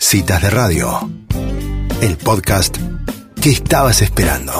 Citas de Radio, el podcast que estabas esperando.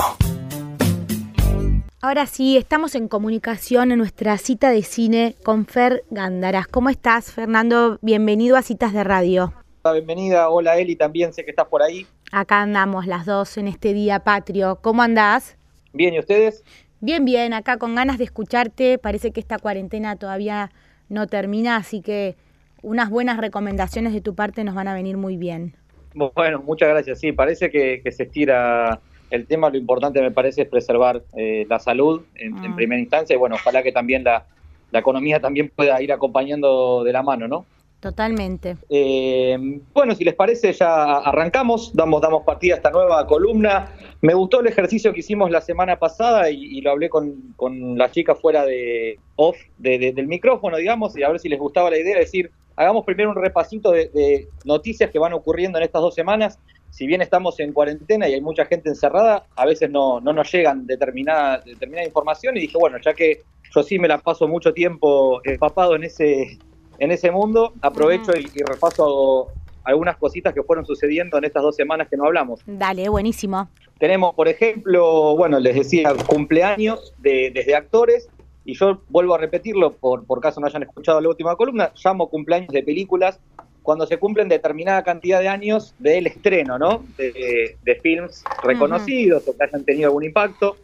Ahora sí, estamos en comunicación en nuestra cita de cine con Fer Gándaras. ¿Cómo estás, Fernando? Bienvenido a Citas de Radio. Bienvenida, hola Eli, también sé que estás por ahí. Acá andamos las dos en este día patrio. ¿Cómo andás? Bien, ¿y ustedes? Bien, bien, acá con ganas de escucharte. Parece que esta cuarentena todavía no termina, así que unas buenas recomendaciones de tu parte nos van a venir muy bien. Bueno, muchas gracias. Sí, parece que, se estira el tema. Lo importante me parece es preservar eh, la salud en, en, mm. primera instancia y bueno, ojalá que también la, la economía también pueda ir acompañando de la mano, ¿no? Totalmente. Eh, bueno, si les parece, ya arrancamos, damos, damos partida a esta nueva columna. Me gustó el ejercicio que hicimos la semana pasada y, lo hablé con, con, la chica fuera de off del micrófono, digamos, y a ver si les gustaba la idea de decir, hagamos primero un repasito de, noticias que van ocurriendo en estas dos semanas. Si bien estamos en cuarentena y hay mucha gente encerrada, a veces no, no nos llegan determinada, determinada información y dije, bueno, ya que yo sí me la paso mucho tiempo empapado en ese en ese mundo, aprovecho y, repaso algunas cositas que fueron sucediendo en estas dos semanas que no hablamos. Dale, buenísimo. Tenemos, por ejemplo, bueno, les decía, cumpleaños de, desde actores, y yo vuelvo a repetirlo por, por caso no hayan escuchado la última columna, llamo cumpleaños de películas cuando se cumplen determinada cantidad de años del estreno, ¿no? De, films reconocidos o que hayan tenido algún impacto.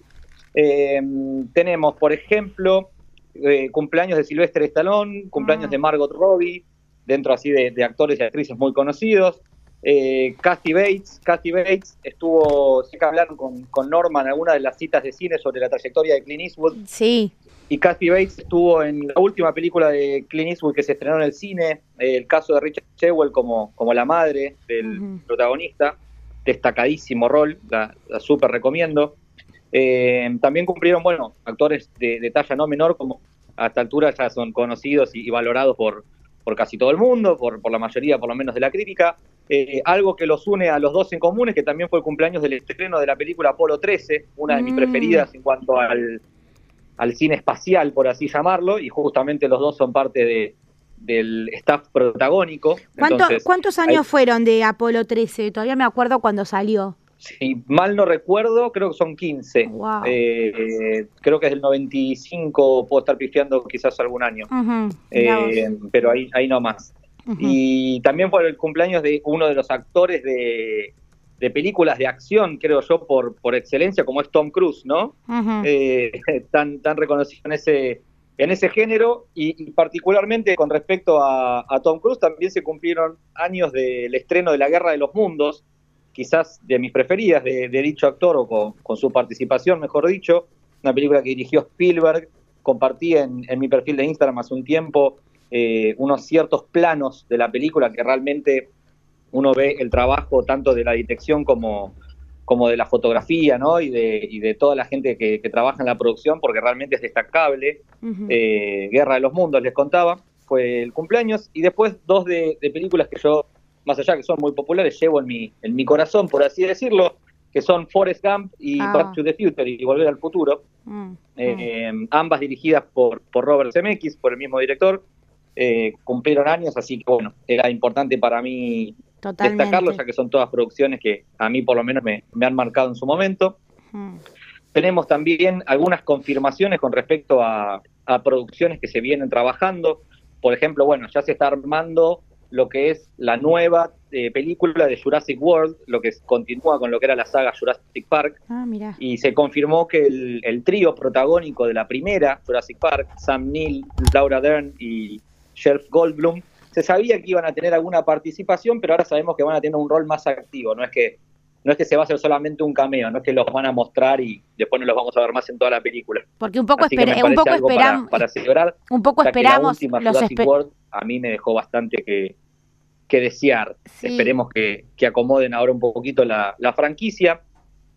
Eh, tenemos, por ejemplo, eh, cumpleaños de Silvestre Stallone, cumpleaños de ah. Margot Robbie, dentro así de, actores y actrices muy conocidos. Eh, Kathy Bates, Kathy Bates estuvo, sé que hablaron con, con Norman en alguna de las citas de cine sobre la trayectoria de Clint Eastwood. Sí. Y Kathy Bates estuvo en la última película de Clint Eastwood que se estrenó en el cine, eh, el caso de Richard Shewell como, como la madre del protagonista, destacadísimo rol, la, la súper recomiendo. Eh, también cumplieron, bueno, actores de, talla no menor, como a esta altura ya son conocidos y, valorados por, por casi todo el mundo, por, por la mayoría por lo menos de la crítica. Eh, algo que los une a los dos en común es que también fue el cumpleaños del estreno de la película Apolo 13, una de mis mm. preferidas en cuanto al, al cine espacial, por así llamarlo, y justamente los dos son parte de, del staff protagónico. ¿Cuántos años fueron de Apolo 13? Todavía me acuerdo cuando salió si mal no recuerdo, creo que son 15. Eh, creo que es el 95, puedo estar pifiando quizás algún año. Eh, pero ahí, ahí no más. Y también fue el cumpleaños de uno de los actores de, películas de acción, creo yo, por, por excelencia, como es Tom Cruise, ¿no? Eh, tan, tan reconocido en ese, en ese género. Y, particularmente con respecto a, a, Tom Cruise también se cumplieron años del estreno de La Guerra de los Mundos, quizás de mis preferidas de, dicho actor, o con, su participación, mejor dicho, una película que dirigió Spielberg, compartí en, mi perfil de Instagram hace un tiempo eh, unos ciertos planos de la película que realmente uno ve el trabajo tanto de la detección como, como de la fotografía, ¿no? Y de, y de toda la gente que, trabaja en la producción, porque realmente es destacable. Eh, Guerra de los Mundos, les contaba, fue el cumpleaños. Y después dos de películas que yo más allá que son muy populares, llevo en mi, en mi corazón, por así decirlo, que son Forrest Gump y ah. Back to the Future y Volver al Futuro, mm, eh, mm. ambas dirigidas por, por Robert Zemeckis, por el mismo director, eh, cumplieron años, así que bueno, era importante para mí destacarlo, ya que son todas producciones que a mí por lo menos me, han marcado en su momento. Mm. Tenemos también algunas confirmaciones con respecto a, a producciones que se vienen trabajando. Por ejemplo, bueno, ya se está armando lo que es la nueva eh, película de Jurassic World, lo que continúa con lo que era la saga Jurassic Park. Ah, y se confirmó que el, trío protagónico de la primera Jurassic Park, Sam Neill, Laura Dern y Sheriff Goldblum, se sabía que iban a tener alguna participación, pero ahora sabemos que van a tener un rol más activo. No es que no es que se va a hacer solamente un cameo, no es que los van a mostrar y después no los vamos a ver más en toda la película. Porque un poco, un poco esperamos, para, celebrar, un poco esperamos los Jurassic World a mí me dejó bastante que, que desear. Esperemos que, acomoden ahora un poquito la, franquicia.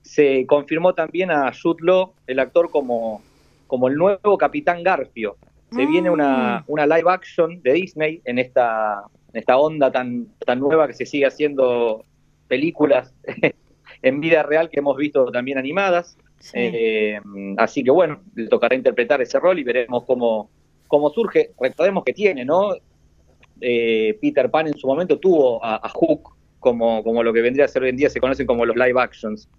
Se confirmó también a Jude Law, el actor, como, como el nuevo Capitán Garfio. Se viene una, mm. una, live action de Disney en esta, esta onda tan, tan nueva que se sigue haciendo películas en vida real que hemos visto también animadas. Eh, así que bueno, le tocará interpretar ese rol y veremos cómo, cómo surge. Recordemos que tiene, ¿no? Eh, Peter Pan en su momento tuvo a, Hook como, como lo que vendría a ser hoy en día se conocen como los live actions,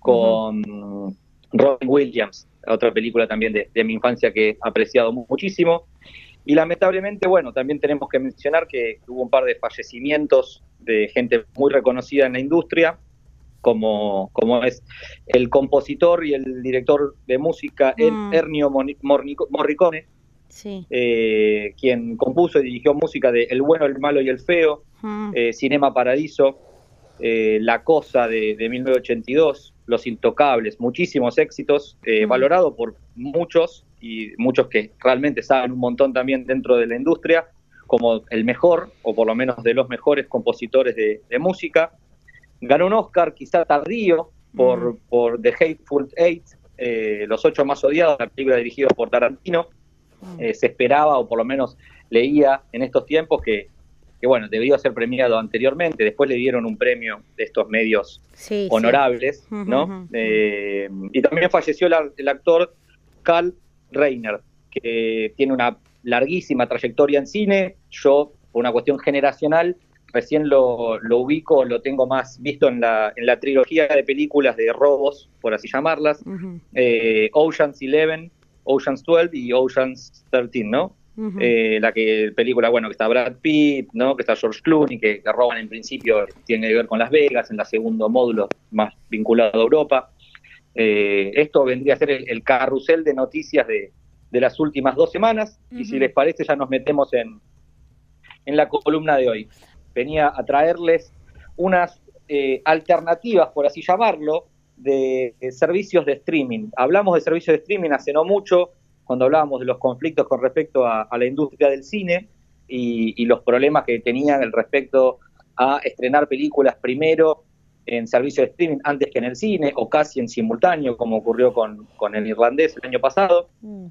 con Robin Williams, otra película también de, de mi infancia que he apreciado muchísimo. Y lamentablemente, bueno, también tenemos que mencionar que hubo un par de fallecimientos de gente muy reconocida en la industria, como, como es el compositor y el director de música mm. Ernio Morricone, eh, quien compuso y dirigió música de El bueno, el malo y el feo, mm. eh, Cinema Paradiso, eh, La Cosa de, de, 1982, Los Intocables, muchísimos éxitos, mm. valorado por muchos y muchos que realmente saben un montón también dentro de la industria, como el mejor, o por lo menos de los mejores compositores de, música. Ganó un Oscar quizá tardío por, mm. por The Hateful Eight, eh, Los Ocho Más Odiados, la película dirigida por Tarantino. Mm. Eh, se esperaba, o por lo menos leía en estos tiempos, que, que, bueno, debió ser premiado anteriormente. Después le dieron un premio de estos medios honorables, ¿no? Eh, y también falleció el, el actor Cal Reiner, que tiene una larguísima trayectoria en cine. Yo, por una cuestión generacional, recién lo, ubico, lo tengo más visto en la, en la trilogía de películas de robos, por así llamarlas, eh, Oceans 11, Oceans 12 y Oceans 13, ¿no? Eh, la que película, bueno, que está Brad Pitt, ¿no? Que está George Clooney, que, que, roban en principio, tiene que ver con Las Vegas, en la segundo módulo más vinculado a Europa. Eh, esto vendría a ser el, carrusel de noticias de, las últimas dos semanas y si les parece ya nos metemos en, en la columna de hoy. Venía a traerles unas eh, alternativas, por así llamarlo, de, servicios de streaming. Hablamos de servicios de streaming hace no mucho, cuando hablábamos de los conflictos con respecto a, la industria del cine y, y, los problemas que tenían respecto a estrenar películas primero en servicio de streaming antes que en el cine o casi en simultáneo, como ocurrió con, con el irlandés el año pasado. Mm.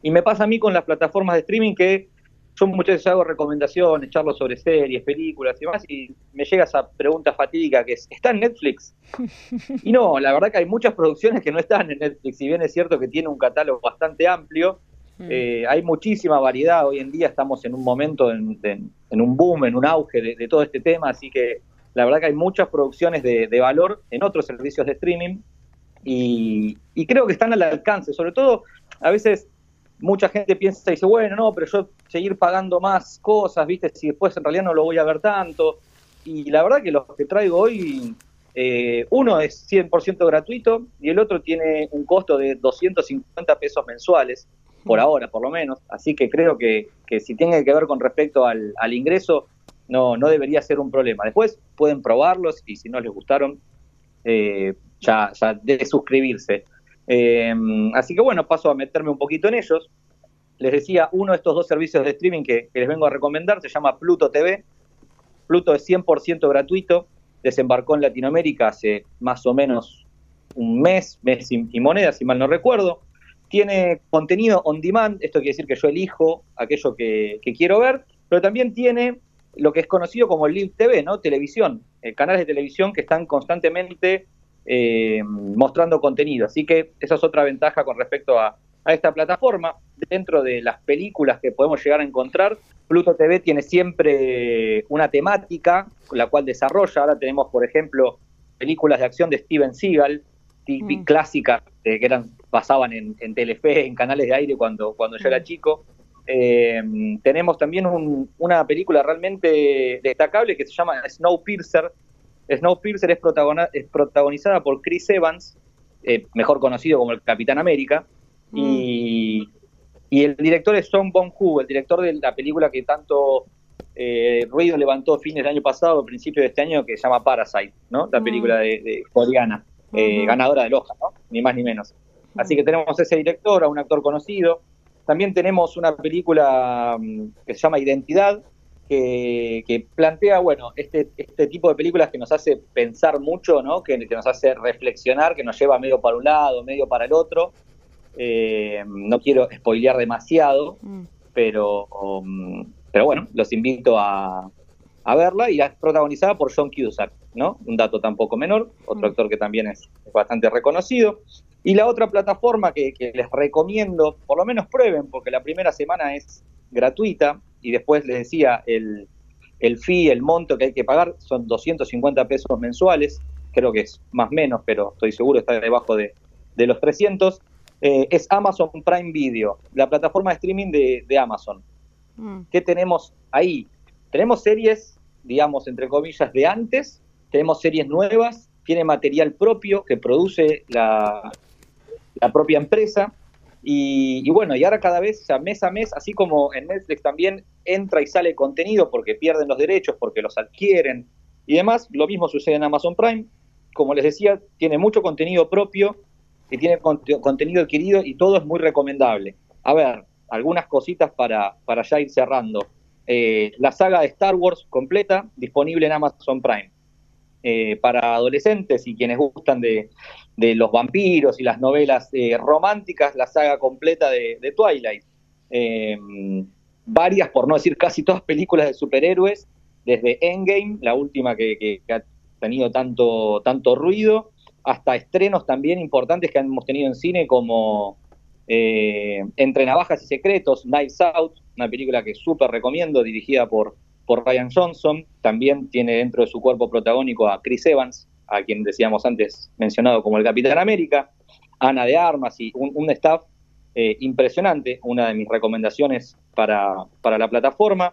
Y me pasa a mí con las plataformas de streaming que yo muchas veces hago recomendaciones, charlo sobre series, películas y demás, y me llega esa pregunta fatídica que es, ¿está en Netflix? Y no, la verdad que hay muchas producciones que no están en Netflix, si bien es cierto que tiene un catálogo bastante amplio, mm. eh, hay muchísima variedad, hoy en día estamos en un momento, en, un boom, en un auge de todo este tema, así que la verdad que hay muchas producciones de, valor en otros servicios de streaming y, creo que están al alcance. Sobre todo, a veces mucha gente piensa y dice, bueno, no, pero yo seguir pagando más cosas, ¿viste? Si después en realidad no lo voy a ver tanto. Y la verdad que los que traigo hoy, eh, uno es 100% gratuito y el otro tiene un costo de 250 pesos mensuales, por ahora por lo menos. Así que creo que, que si tiene que ver con respecto al, al ingreso, no, no debería ser un problema. Después pueden probarlos y si no les gustaron, eh, ya, ya de suscribirse. Eh, así que bueno, paso a meterme un poquito en ellos. Les decía, uno de estos dos servicios de streaming que, les vengo a recomendar se llama Pluto TV. Pluto es 100% gratuito, desembarcó en Latinoamérica hace más o menos un mes, mes y, moneda, si mal no recuerdo. Tiene contenido on demand, esto quiere decir que yo elijo aquello que, que quiero ver, pero también tiene lo que es conocido como Live TV, ¿no? Televisión, eh, canales de televisión que están constantemente eh, mostrando contenido. Así que esa es otra ventaja con respecto a, esta plataforma. Dentro de las películas que podemos llegar a encontrar, Pluto TV tiene siempre una temática, la cual desarrolla. Ahora tenemos, por ejemplo, películas de acción de Steven Seagal, mm. clásicas, eh, que eran, pasaban en, en Telefe, en canales de aire cuando, cuando yo era mm. chico. Eh, tenemos también una película realmente destacable que se llama Snowpiercer. Snowpiercer es, es protagonizada por Chris Evans, eh, mejor conocido como el Capitán América, mm. y, el director es Song Bong-ho, el director de la película que tanto eh, ruido levantó fines del año pasado, principio de este año, que se llama Parasite, ¿no? La mm. película de, coreana, ganadora del Oscar, ¿no? Ni más ni menos. Así que tenemos ese director, a un actor conocido, también tenemos una película mm, que se llama Identidad, que, plantea, bueno, este, este tipo de películas que nos hace pensar mucho, ¿no? Que, nos hace reflexionar, que nos lleva medio para un lado, medio para el otro. Eh, no quiero spoilear demasiado, mm. pero, mm, pero bueno, los invito a, verla y es protagonizada por John Cusack, ¿no? Un dato tampoco menor, otro actor que también es bastante reconocido. Y la otra plataforma que, les recomiendo, por lo menos prueben, porque la primera semana es gratuita y después les decía, el, el fee, el monto que hay que pagar son 250 pesos mensuales, creo que es más menos, pero estoy seguro está debajo de, los 300. Eh, es Amazon Prime Video, la plataforma de streaming de, Amazon. Mm. ¿Qué tenemos ahí? Tenemos series, digamos, entre comillas, de antes, tenemos series nuevas, tiene material propio que produce la, la propia empresa. Y, bueno, y ahora cada vez, mes a mes, así como en Netflix también entra y sale contenido porque pierden los derechos, porque los adquieren y demás, lo mismo sucede en Amazon Prime. Como les decía, tiene mucho contenido propio y tiene contenido adquirido y todo es muy recomendable. A ver, algunas cositas para, para ya ir cerrando. Eh, la saga de Star Wars completa, disponible en Amazon Prime. Eh, para adolescentes y quienes gustan de, los vampiros y las novelas eh, románticas, la saga completa de, Twilight. Eh, varias, por no decir casi todas películas de superhéroes, desde Endgame, la última que, ha tenido tanto, tanto ruido, hasta estrenos también importantes que hemos tenido en cine como Entre Navajas y Secretos, Knives Out, una película que súper recomiendo, dirigida por por Ryan Johnson, también tiene dentro de su cuerpo protagónico a Chris Evans, a quien decíamos antes mencionado como el Capitán América, Ana de Armas y un, staff eh, impresionante, una de mis recomendaciones para, la plataforma.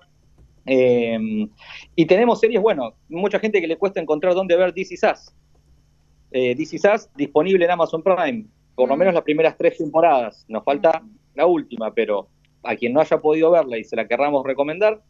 Em, y tenemos series, bueno, mucha gente que le cuesta encontrar dónde ver DC Sass. Eh, DC Sass disponible en Amazon Prime, por lo mm. menos las primeras tres temporadas. Nos falta la última, pero a quien no haya podido verla y se la querramos recomendar,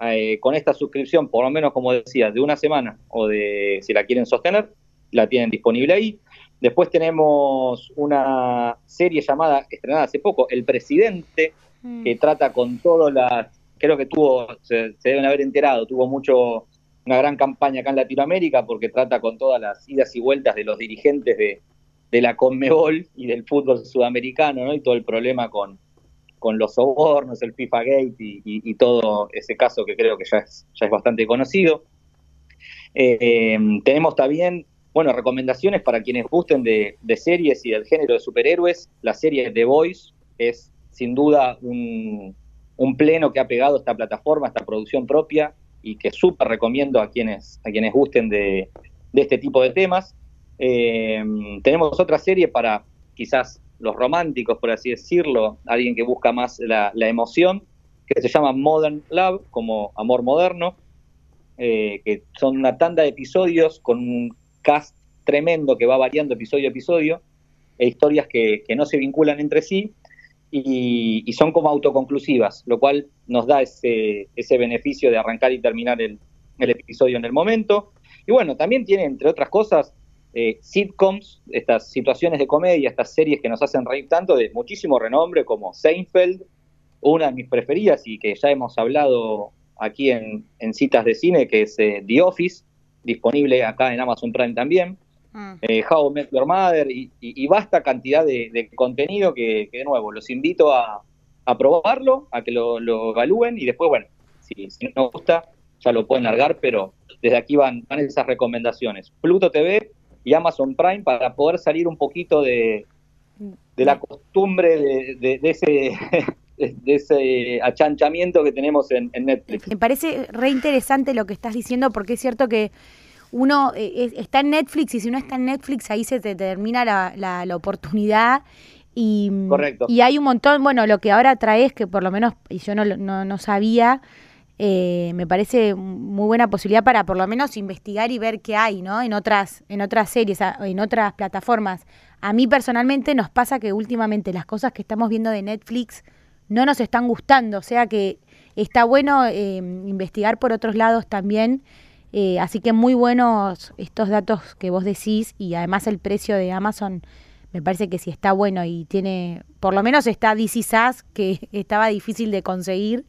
eh, con esta suscripción, por lo menos como decía, de una semana o de si la quieren sostener, la tienen disponible ahí. Después tenemos una serie llamada, estrenada hace poco, El Presidente, mm. que trata con todas las, creo que tuvo, se, deben haber enterado, tuvo mucho, una gran campaña acá en Latinoamérica porque trata con todas las idas y vueltas de los dirigentes de, de la Conmebol y del fútbol sudamericano, ¿no? Y todo el problema con, con los sobornos, el FIFA Gate y, todo ese caso que creo que ya es, ya es bastante conocido. Eh, tenemos también, bueno, recomendaciones para quienes gusten de, series y del género de superhéroes. La serie The Voice es sin duda un, pleno que ha pegado esta plataforma, esta producción propia y que súper recomiendo a quienes, a quienes gusten de, este tipo de temas. Eh, tenemos otra serie para quizás los románticos, por así decirlo, alguien que busca más la, emoción, que se llama Modern Love, como amor moderno, eh, que son una tanda de episodios con un cast tremendo que va variando episodio a episodio, e historias que, no se vinculan entre sí y, son como autoconclusivas, lo cual nos da ese, ese beneficio de arrancar y terminar el, el episodio en el momento. Y bueno, también tiene, entre otras cosas, eh, sitcoms, estas situaciones de comedia, estas series que nos hacen reír tanto de muchísimo renombre como Seinfeld, una de mis preferidas y que ya hemos hablado aquí en, citas de cine, que es eh, The Office, disponible acá en Amazon Prime también, mm. eh, How I Met Your Mother y, y, vasta cantidad de, contenido que, de nuevo, los invito a, probarlo, a que lo, evalúen y después, bueno, si, si no gusta, ya lo pueden largar, pero desde aquí van, van esas recomendaciones. Pluto TV y Amazon Prime para poder salir un poquito de, de la costumbre de, ese de ese achanchamiento que tenemos en, Netflix. Me parece re interesante lo que estás diciendo porque es cierto que uno eh, está en Netflix y si uno está en Netflix ahí se te termina la, la, oportunidad y, Correcto. y hay un montón, bueno, lo que ahora traes que por lo menos y yo no, no, no sabía, eh, me parece muy buena posibilidad para por lo menos investigar y ver qué hay, ¿no? En otras, en otras series, en otras plataformas. A mí personalmente nos pasa que últimamente las cosas que estamos viendo de Netflix no nos están gustando, o sea que está bueno eh, investigar por otros lados también. Eh, así que muy buenos estos datos que vos decís y además el precio de Amazon me parece que sí está bueno y tiene, por lo menos está DC SAS que estaba difícil de conseguir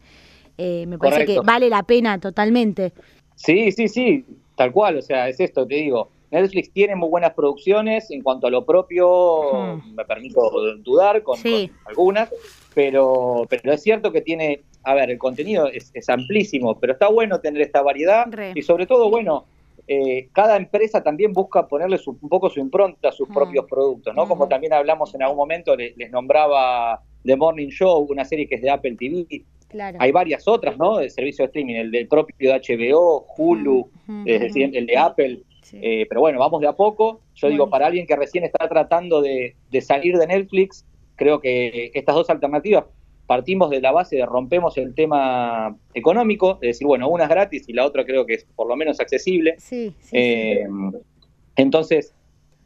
eh, me parece que vale la pena totalmente. Sí, sí, sí, tal cual, o sea, es esto, te digo. Netflix tiene muy buenas producciones, en cuanto a lo propio, me permito dudar con, algunas, pero, pero es cierto que tiene, a ver, el contenido es, amplísimo, pero está bueno tener esta variedad y sobre todo, bueno, eh, cada empresa también busca ponerle un poco su impronta a sus propios productos, ¿no? Como también hablamos en algún momento, les, les nombraba The Morning Show, una serie que es de Apple TV, Hay varias otras, ¿no? De servicio de streaming, el del propio de HBO, Hulu, es decir, el de Apple. Eh, pero bueno, vamos de a poco. Yo digo, para alguien que recién está tratando de, salir de Netflix, creo que estas dos alternativas partimos de la base de rompemos el tema económico, es decir, bueno, una es gratis y la otra creo que es por lo menos accesible. Sí, eh, entonces,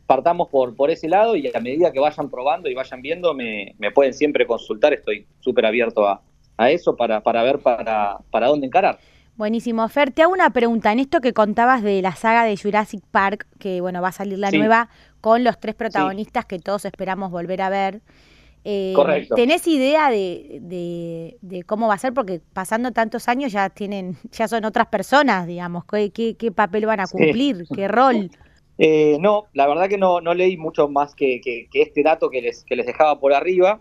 partamos por, por ese lado y a medida que vayan probando y vayan viendo, me, pueden siempre consultar, estoy súper abierto a, eso para, para ver para, para dónde encarar. Buenísimo. Fer, te hago una pregunta. En esto que contabas de la saga de Jurassic Park, que bueno, va a salir la nueva con los tres protagonistas que todos esperamos volver a ver. Eh, Correcto. ¿Tenés idea de, de, cómo va a ser? Porque pasando tantos años ya tienen, ya son otras personas, digamos. ¿Qué, qué, papel van a cumplir? ¿Qué rol? Eh, no, la verdad que no, no leí mucho más que, que, este dato que les, que les dejaba por arriba.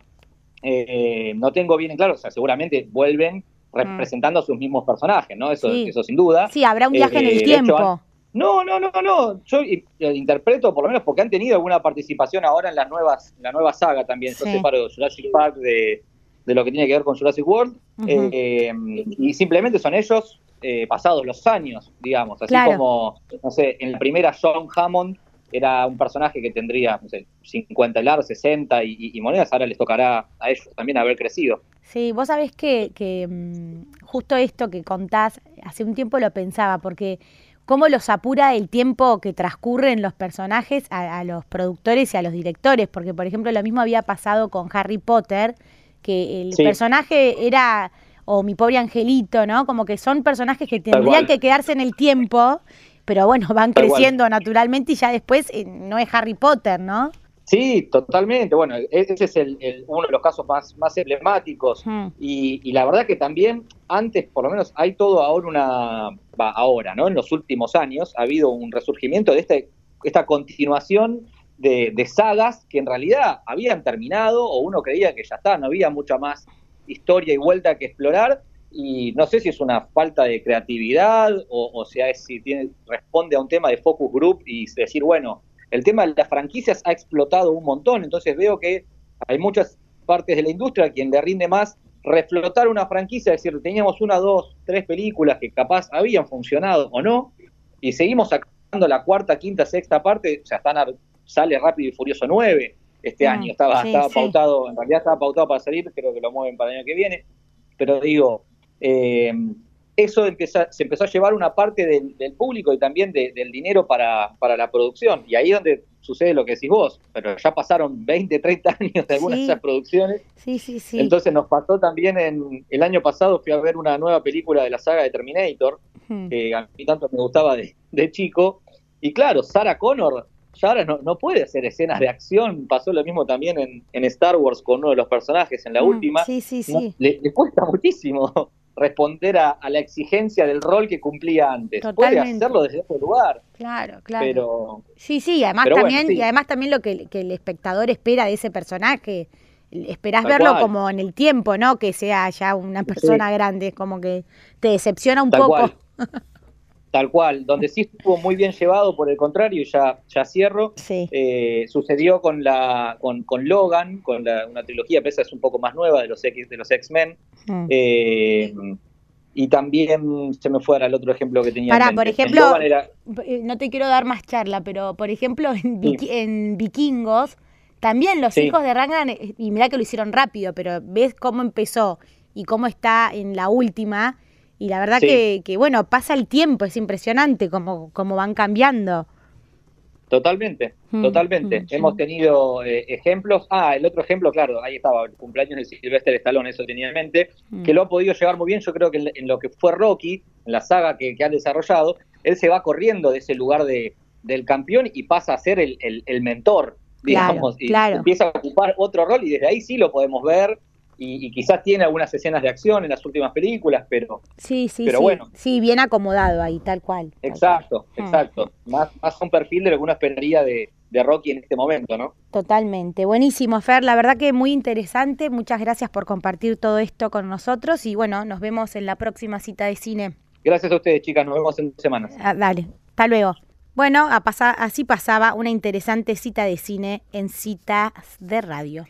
Eh, no tengo bien en claro, o sea, seguramente vuelven representando a sus mismos personajes, ¿no? Eso, eso sin duda. Sí, habrá un viaje en el eh, tiempo. no, no, no, no. Yo interpreto, por lo menos porque han tenido alguna participación ahora en las nuevas, la nueva saga también. Yo separo Jurassic Park de, de, lo que tiene que ver con Jurassic World. Eh, y simplemente son ellos eh, pasados los años, digamos. Así como, no sé, en la primera John Hammond era un personaje que tendría, no sé, 50 largos, 60 y, monedas, ahora les tocará a ellos también haber crecido. Sí, vos sabés que, que mm, justo esto que contás, hace un tiempo lo pensaba, porque cómo los apura el tiempo que transcurren los personajes a, los productores y a los directores, porque por ejemplo lo mismo había pasado con Harry Potter, que el personaje era, o mi pobre angelito, ¿no? Como que son personajes que tendrían que quedarse en el tiempo pero bueno, van creciendo naturalmente y ya después eh, no es Harry Potter, ¿no? Sí, totalmente. Bueno, e-, ese es el, uno de los casos más, más emblemáticos. Y, la verdad que también antes, por lo menos, hay todo ahora una... Va, ahora, ¿no? En los últimos años ha habido un resurgimiento de este, esta continuación de, de, sagas que en realidad habían terminado o uno creía que ya está, no había mucha más historia y vuelta que explorar y no sé si es una falta de creatividad o, sea, si tiene, responde a un tema de focus group y decir, bueno, el tema de las franquicias ha explotado un montón, entonces veo que hay muchas partes de la industria a quien le rinde más reflotar una franquicia, es decir, teníamos una, dos, tres películas que capaz habían funcionado o no, y seguimos sacando la cuarta, quinta, sexta parte, o sea, están sale Rápido y Furioso 9 este mm, año, estaba, estaba pautado, en realidad estaba pautado para salir, creo que lo mueven para el año que viene, pero digo, eh, eso se empezó a llevar una parte del, público y también del dinero para, la producción. Y ahí es donde sucede lo que decís vos, pero ya pasaron 20, 30 años de algunas de esas producciones. Sí, sí, sí. Entonces nos pasó también en el año pasado, fui a ver una nueva película de la saga de Terminator, que a mí tanto me gustaba de, chico. Y claro, Sarah Connor ya ahora no, puede hacer escenas de acción. Pasó lo mismo también en, Star Wars con uno de los personajes en la mm, última. Sí, sí, sí. le, cuesta muchísimo responder a, la exigencia del rol que cumplía antes. Puede hacerlo desde otro lugar. Claro, claro. Pero, sí, sí, además también, y además también lo que, el espectador espera de ese personaje. Esperás verlo como en el tiempo, ¿no? Que sea ya una persona grande, como que te decepciona un poco. Tal cual, donde sí estuvo muy bien llevado, por el contrario, ya, ya cierro, eh, sucedió con la con, con Logan, con la, una trilogía, esa es un poco más nueva de los X de los X-Men. Mm. Eh, y también se me fuera el otro ejemplo que tenía. Para, por ejemplo, eh, no te quiero dar más charla, pero por ejemplo en, Vikingos, también los hijos de Ragnar, y mira que lo hicieron rápido, pero ves cómo empezó y cómo está en la última, y la verdad que, bueno, pasa el tiempo, es impresionante cómo, cómo van cambiando. Totalmente, mm, totalmente. Mm, Hemos tenido eh, ejemplos. Ah, el otro ejemplo, claro, ahí estaba, el cumpleaños de Silvestre Stallone, eso tenía en mente, mm. que lo ha podido llevar muy bien. Yo creo que en, lo que fue Rocky, en la saga que, que han desarrollado, él se va corriendo de ese lugar de, del campeón y pasa a ser el, el, mentor, digamos, y empieza a ocupar otro rol y desde ahí sí lo podemos ver y, quizás tiene algunas escenas de acción en las últimas películas, pero sí, sí, pero bueno. Sí, bien acomodado ahí, tal cual. exacto, ah. exacto. Más, más un perfil de lo que uno esperaría de, de Rocky en este momento, ¿no? Totalmente. Buenísimo, Fer. La verdad que muy interesante. Muchas gracias por compartir todo esto con nosotros y bueno, nos vemos en la próxima cita de cine. Gracias a ustedes, chicas. Nos vemos en dos semanas. Ah, dale. Hasta luego. Bueno, a así pasaba una interesante cita de cine en citas de radio.